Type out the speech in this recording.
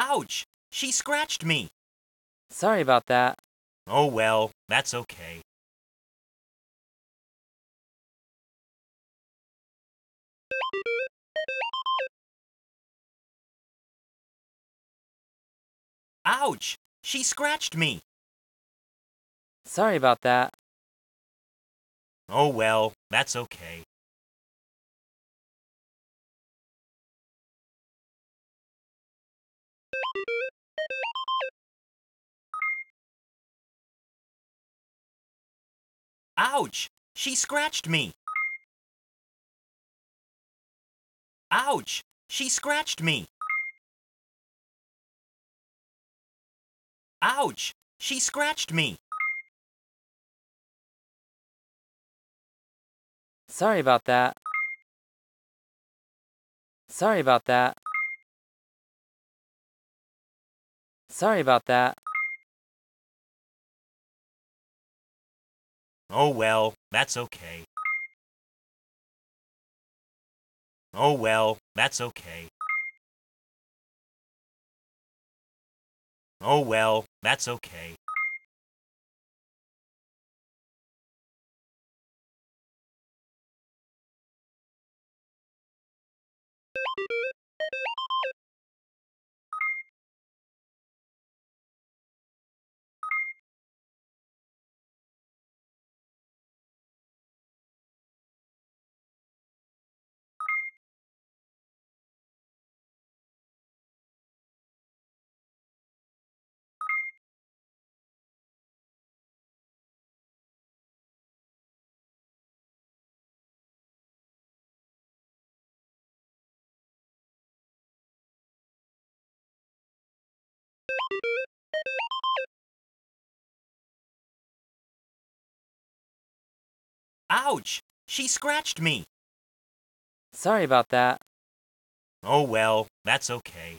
Ouch! She scratched me. Sorry about that. Oh well, that's okay. Ouch! She scratched me. Sorry about that. Oh well, that's okay. Ouch! She scratched me. Ouch! She scratched me. Ouch! She scratched me. Sorry about that. Sorry about that. Sorry about that. Oh well, that's okay. Oh well, that's okay. Oh well, that's okay. Ouch! She scratched me. Sorry about that. Oh well, that's okay.